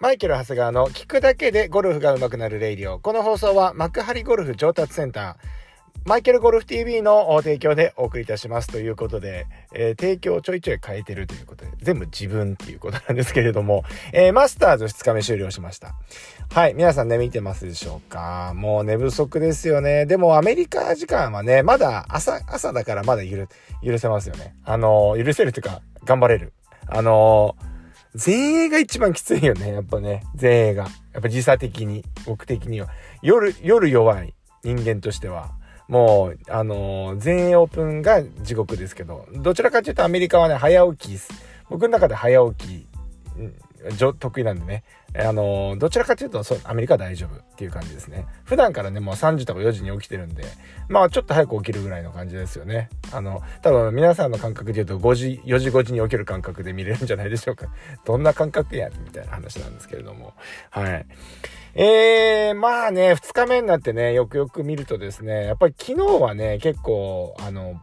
マイケル・長谷川の聞くだけでゴルフが上手くなるレイディオ。この放送は幕張ゴルフ上達センター、マイケルゴルフ TV の提供でお送りいたしますということで、えー、提供をちょいちょい変えてるということで、全部自分っていうことなんですけれども、えー、マスターズ2日目終了しました。はい、皆さんね、見てますでしょうか？もう寝不足ですよね。でもアメリカ時間はね、まだ朝、朝だからまだ許、許せますよね。あのー、許せるというか、頑張れる。あのー前衛が一番きついよね。やっぱね。前衛が。やっぱ時差的に、僕的には。夜、夜弱い人間としては。もう、あのー、全英オープンが地獄ですけど、どちらかというとアメリカはね、早起きす。僕の中で早起き、得意なんでね。あの、どちらかというとアメリカは大丈夫っていう感じですね。普段からね、もう3時とか4時に起きてるんで、まあちょっと早く起きるぐらいの感じですよね。あの、多分皆さんの感覚で言うと5時、4時5時に起きる感覚で見れるんじゃないでしょうか。どんな感覚やみたいな話なんですけれども。はい。えー、まあね、2日目になってね、よくよく見るとですね、やっぱり昨日はね、結構、あの、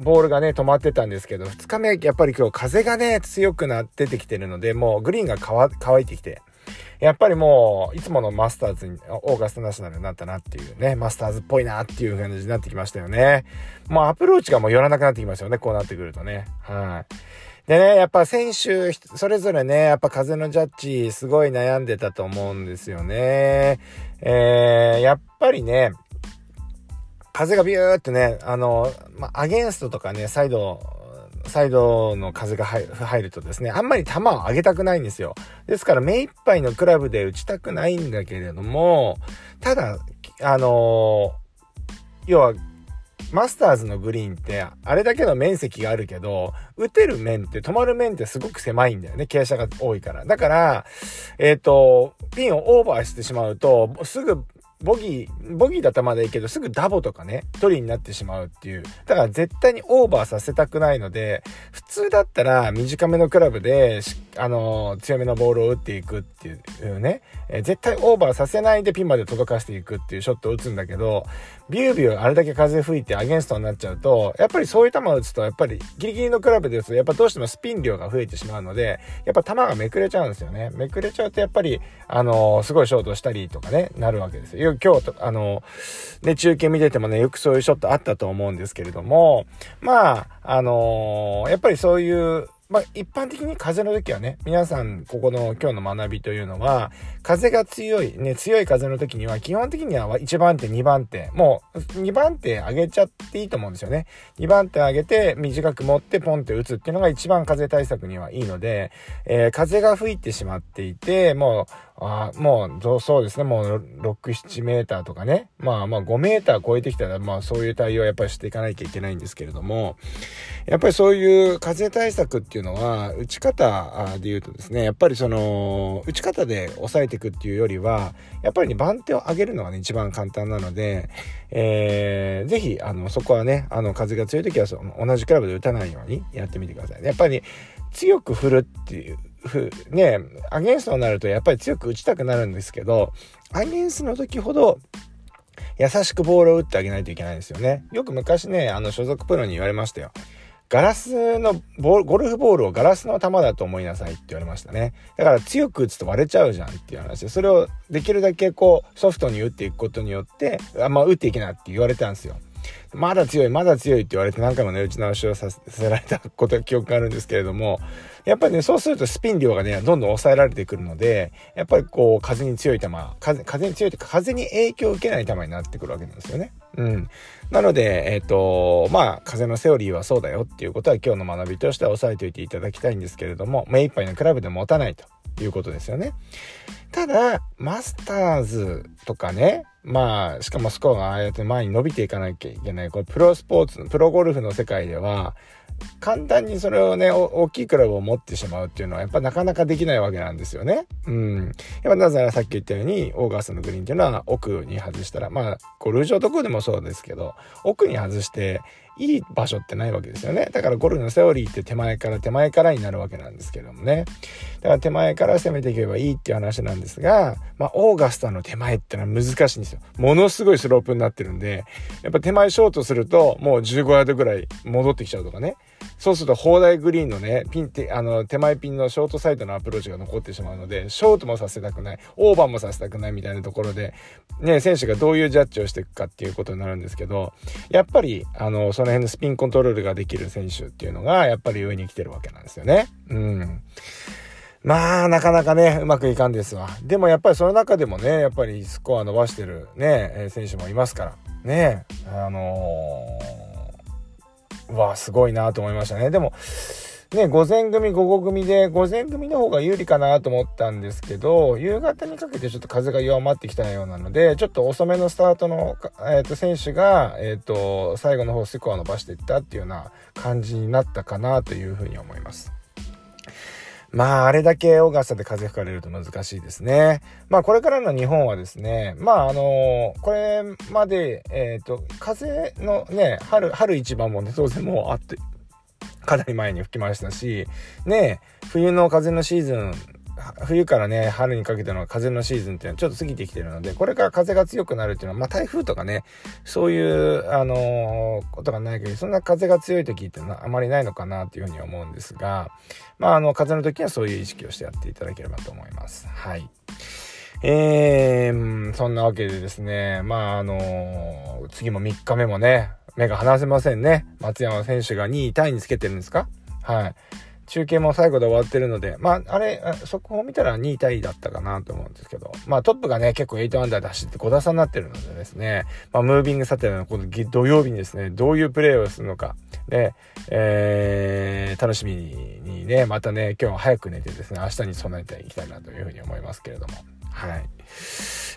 ボールがね、止まってたんですけど、2日目、やっぱり今日風がね、強くなっててきてるので、もうグリーンが乾いてきて、やっぱりもう、いつものマスターズに、オーガスタナショナルになったなっていうね、マスターズっぽいなっていう感じになってきましたよね。もうアプローチがもう寄らなくなってきますよね、こうなってくるとね。はい。でね、やっぱ選手、それぞれね、やっぱ風のジャッジ、すごい悩んでたと思うんですよね。えー、やっぱりね、風がビューってね、あの、まアゲンストとかね、サイド、サイドの風が入るとですね、あんまり球を上げたくないんですよ。ですから目いっぱいのクラブで打ちたくないんだけれども、ただ、あの要はマスターズのグリーンって、あれだけの面積があるけど、打てる面って、止まる面ってすごく狭いんだよね。傾斜が多いから。だから、えっ、ー、と、ピンをオーバーしてしまうと、すぐボギー、ボギーだったまだいいけど、すぐダボとかね、取りになってしまうっていう。だから絶対にオーバーさせたくないので、普通だったら短めのクラブでしっ、あの、強めのボールを打っていくっていうね、え絶対オーバーさせないでピンまで届かせていくっていうショットを打つんだけど、ビュービューあれだけ風吹いてアゲンストになっちゃうと、やっぱりそういう球を打つと、やっぱりギリギリのクラブで打つと、やっぱどうしてもスピン量が増えてしまうので、やっぱ球がめくれちゃうんですよね。めくれちゃうとやっぱり、あのすごいショートしたりとかね、なるわけですよ。今日と、あのね、中継見ててもね、よくそういうショットあったと思うんですけれども、まあ、あのやっぱりそういう、まあ、一般的に風の時はね、皆さん、ここの今日の学びというのは、風が強い、ね、強い風の時には、基本的には1番手、2番手、もう2番手上げちゃっていいと思うんですよね。2番手上げて、短く持ってポンって打つっていうのが一番風対策にはいいので、えー、風が吹いてしまっていて、もう、あもう、そうですね、もう6、7メーターとかね。まあまあ5メーター超えてきたら、まあそういう対応はやっぱりしていかなきゃいけないんですけれども、やっぱりそういう風対策っていうのは、打ち方で言うとですね、やっぱりその、打ち方で抑えていくっていうよりは、やっぱりね、番手を上げるのがね、一番簡単なので、えー、ぜひ、あの、そこはね、あの、風が強い時はその、同じクラブで打たないようにやってみてください。やっぱり、強く振るっていう、ふ、ね、アゲンストになるとやっぱり強く打ちたくなるんですけど、アゲンストの時ほど、優しくボールを打ってあげないといけないんですよね。よく昔ね、あの、所属プロに言われましたよ。ガラスのボール、ゴルフボールをガラスの球だと思いなさいって言われましたね。だから強く打つと割れちゃうじゃんっていう話で、それをできるだけこうソフトに打っていくことによって、あんま打っていけないって言われたんですよ。まだ強い、まだ強いって言われて何回もね、打ち直しをさせられたこと記憶があるんですけれども、やっぱりね、そうするとスピン量がね、どんどん抑えられてくるので、やっぱりこう、風に強い球、風、風に強いというか、風に影響を受けない球になってくるわけなんですよね。うん。なので、えっ、ー、と、まあ、風のセオリーはそうだよっていうことは今日の学びとしては押さえておいていただきたいんですけれども、目いっぱいのクラブで持たないということですよね。ただ、マスターズとかね、まあ、しかもスコアがああやって前に伸びていかなきゃいけない、これプロスポーツの、プロゴルフの世界では、簡単にそれをね、大きいクラブを持ってしまうっていうのは、やっぱなかなかできないわけなんですよね。うん。やっぱなぜならさっき言ったように、オーガスのグリーンっていうのは奥に外したら、まあ、ゴルフ場どこでもそうですけど、奥に外していい場所ってないわけですよね。だからゴルフのセオリーって手前から手前からになるわけなんですけどもね。だから手前から攻めていけばいいっていう話なんですが、まあ、オーガスタの手前ってのは難しいんですよ。ものすごいスロープになってるんで、やっぱ手前ショートすると、もう15ヤードぐらい戻ってきちゃうとかね。そうすると、砲台グリーンのね、ピンって、あの、手前ピンのショートサイドのアプローチが残ってしまうので、ショートもさせたくない、オーバーもさせたくないみたいなところで、ね、選手がどういうジャッジをしていくかっていうことになるんですけど、やっぱり、あの、その辺のスピンコントロールができる選手っていうのが、やっぱり上に来てるわけなんですよね。うん。まあ、なかなかね、うまくいかんですわ。でもやっぱりその中でもね、やっぱりスコア伸ばしてるね、選手もいますから。ね、あのー、わ、すごいなと思いましたね。でも、ね、午前組、午後組で、午前組の方が有利かなと思ったんですけど、夕方にかけてちょっと風が弱まってきたようなので、ちょっと遅めのスタートの、え、ー、と、選手が、え、ー、と、最後の方スコア伸ばしていったっていうような感じになったかなというふうに思います。まあ、あれだけオーガスタで風吹かれると難しいですね。まあ、これからの日本はですね、まあ、あのこれまで、えっ、ー、と、風のね、春、春一番もね、当然もうあって、かなり前に吹きましたし、ね、冬の風のシーズン、冬からね、春にかけての風のシーズンっていうのはちょっと過ぎてきてるので、これから風が強くなるっていうのは、まあ台風とかね、そういう、あのー、ことがないけど、そんな風が強い時ってあまりないのかなっていうふうに思うんですが、まああの、風の時はそういう意識をしてやっていただければと思います。はい。えー、そんなわけでですね、まああのー、次も3日目もね、目が離せませんね。松山選手が2位タイにつけてるんですか？はい。中継も最後で終わってるので、まあ、あれ、速報見たら2位タイだったかなと思うんですけど、まあ、トップがね、結構8アンダーで走って5打差になってるのでですね、まあ、ムービングサテラのこの土曜日にですね、どういうプレーをするのか、で、えー、楽しみにね、またね、今日は早く寝てですね、明日に備えていきたいなというふうに思いますけれども、はい。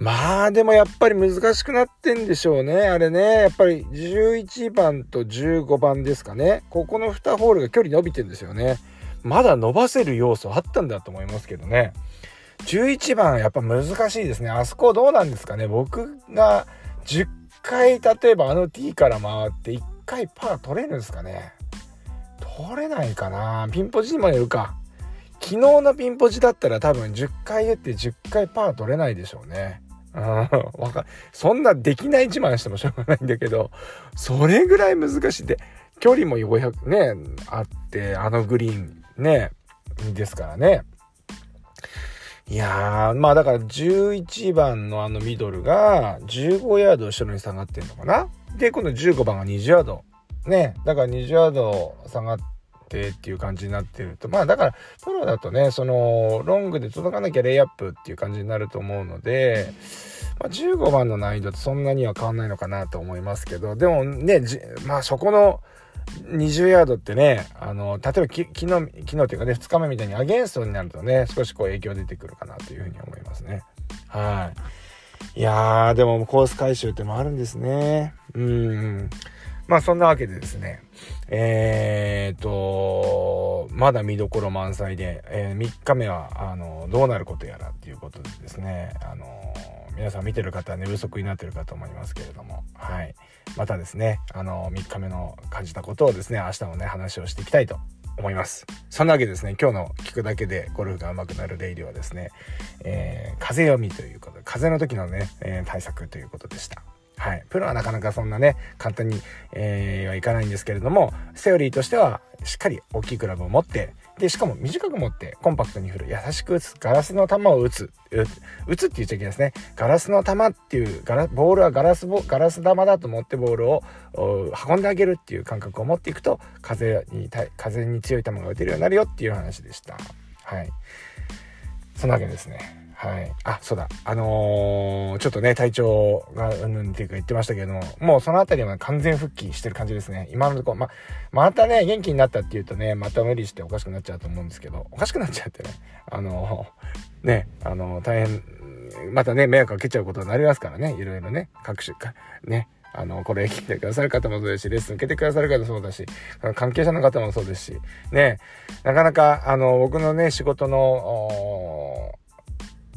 まあでもやっぱり難しくなってんでしょうね。あれね。やっぱり11番と15番ですかね。ここの2ホールが距離伸びてんですよね。まだ伸ばせる要素あったんだと思いますけどね。11番やっぱ難しいですね。あそこどうなんですかね。僕が10回例えばあの T から回って1回パー取れるんですかね。取れないかな。ピンポジにもよるか。昨日のピンポジだったら多分10回打って10回パー取れないでしょうね。うん、わかそんなできない自慢してもしょうがないんだけど、それぐらい難しい。で、距離も500ね、あって、あのグリーンね、ですからね。いやー、まあだから11番のあのミドルが15ヤード後ろに下がってんのかな？で、今度15番が20ヤード。ね、だから20ヤード下がってっていう感じになってると、まあだから、プロだとね、その、ロングで届かなきゃレイアップっていう感じになると思うので、まあ、15番の難易度とそんなには変わんないのかなと思いますけど、でもね、まあそこの、20ヤードってね、あの、例えばき昨日、昨日っていうかね、2日目みたいにアゲンストになるとね、少しこう影響出てくるかなというふうに思いますね。はい。いやー、でもコース回収ってもあるんですね。うん。まあそんなわけでですね、えーと、まだ見どころ満載で、えー、3日目は、あの、どうなることやらっていうことでですね、あの、皆さん見てる方は寝不足になってるかと思いますけれども、はい。またですね、あの、3日目の感じたことをですね、明日もね、話をしていきたいと思います。そんなわけですね、今日の聞くだけでゴルフが上手くなるレイディはですね、えー、風読みということで、風の時のね、えー、対策ということでした。はい。プロはなかなかそんなね、簡単に、えー、はいかないんですけれども、セオリーとしては、しっかり大きいクラブを持って、で、しかも短く持って、コンパクトに振る、優しく打つ、ガラスの球を打つ、打つって言っちゃいけないですね。ガラスの球っていう、ガラボールはガラスボ、ガラス玉だと思ってボールを運んであげるっていう感覚を持っていくと、風に、風に強い球が打てるようになるよっていう話でした。はい。そんなわけですね。はい。あ、そうだ。あのー、ちょっとね、体調が、うんっていうか言ってましたけども、もうそのあたりは完全復帰してる感じですね。今のところ、ま、またね、元気になったっていうとね、また無理しておかしくなっちゃうと思うんですけど、おかしくなっちゃってね、あのー、ね、あのー、大変、またね、迷惑かけちゃうことになりますからね、いろいろね、各種か、ね、あの、これ聞いてくださる方もそうですし、レッスン受けてくださる方もそうだし、関係者の方もそうですし、ね、なかなか、あの、僕のね、仕事の、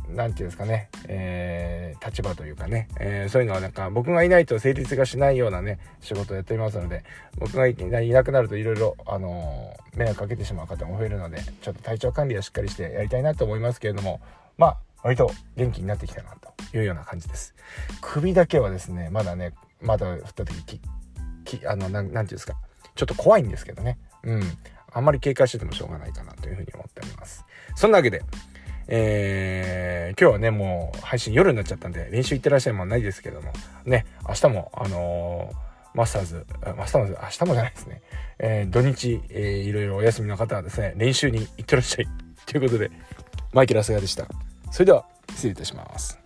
何て言うんですかね、えー、立場というかね、えー、そういうのはなんか僕がいないと成立がしないようなね、仕事をやっておりますので、僕がいなくなるといろいろ、あのー、迷惑かけてしまう方も増えるので、ちょっと体調管理はしっかりしてやりたいなと思いますけれども、まあ、割と元気になってきたなというような感じです。首だけはですね、まだね、まだ降った時、き、き、あの、なん、なんていうんですか、ちょっと怖いんですけどね。うん。あんまり警戒しててもしょうがないかなというふうに思っております。そんなわけで、えー、今日はね、もう配信夜になっちゃったんで、練習行ってらっしゃいもんないですけども、ね、明日も、あのー、マスターズ、マスターズ、明日もじゃないですね。えー、土日、えー、いろいろお休みの方はですね、練習に行ってらっしゃい。ということで、マイケル・アスガでした。それでは、失礼いたします。